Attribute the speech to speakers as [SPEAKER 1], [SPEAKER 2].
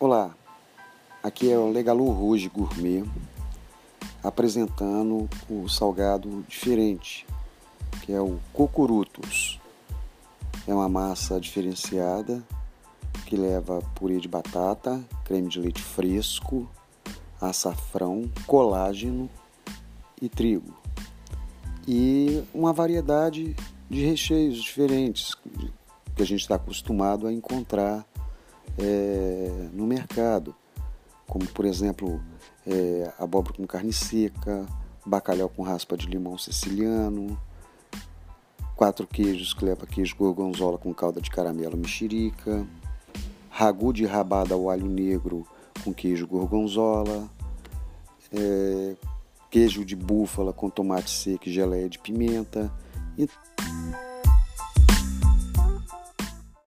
[SPEAKER 1] Olá, aqui é o Legalu Rouge Gourmet apresentando o salgado diferente, que é o Cocurutos. É uma massa diferenciada que leva purê de batata, creme de leite fresco, açafrão, colágeno e trigo. E uma variedade de recheios diferentes que a gente está acostumado a encontrar é, no mercado, como por exemplo é, abóbora com carne seca, bacalhau com raspa de limão siciliano, quatro queijos que leva queijo gorgonzola com calda de caramelo mexerica, ragu de rabada ao alho negro com queijo gorgonzola, é, queijo de búfala com tomate seco e geleia de pimenta. E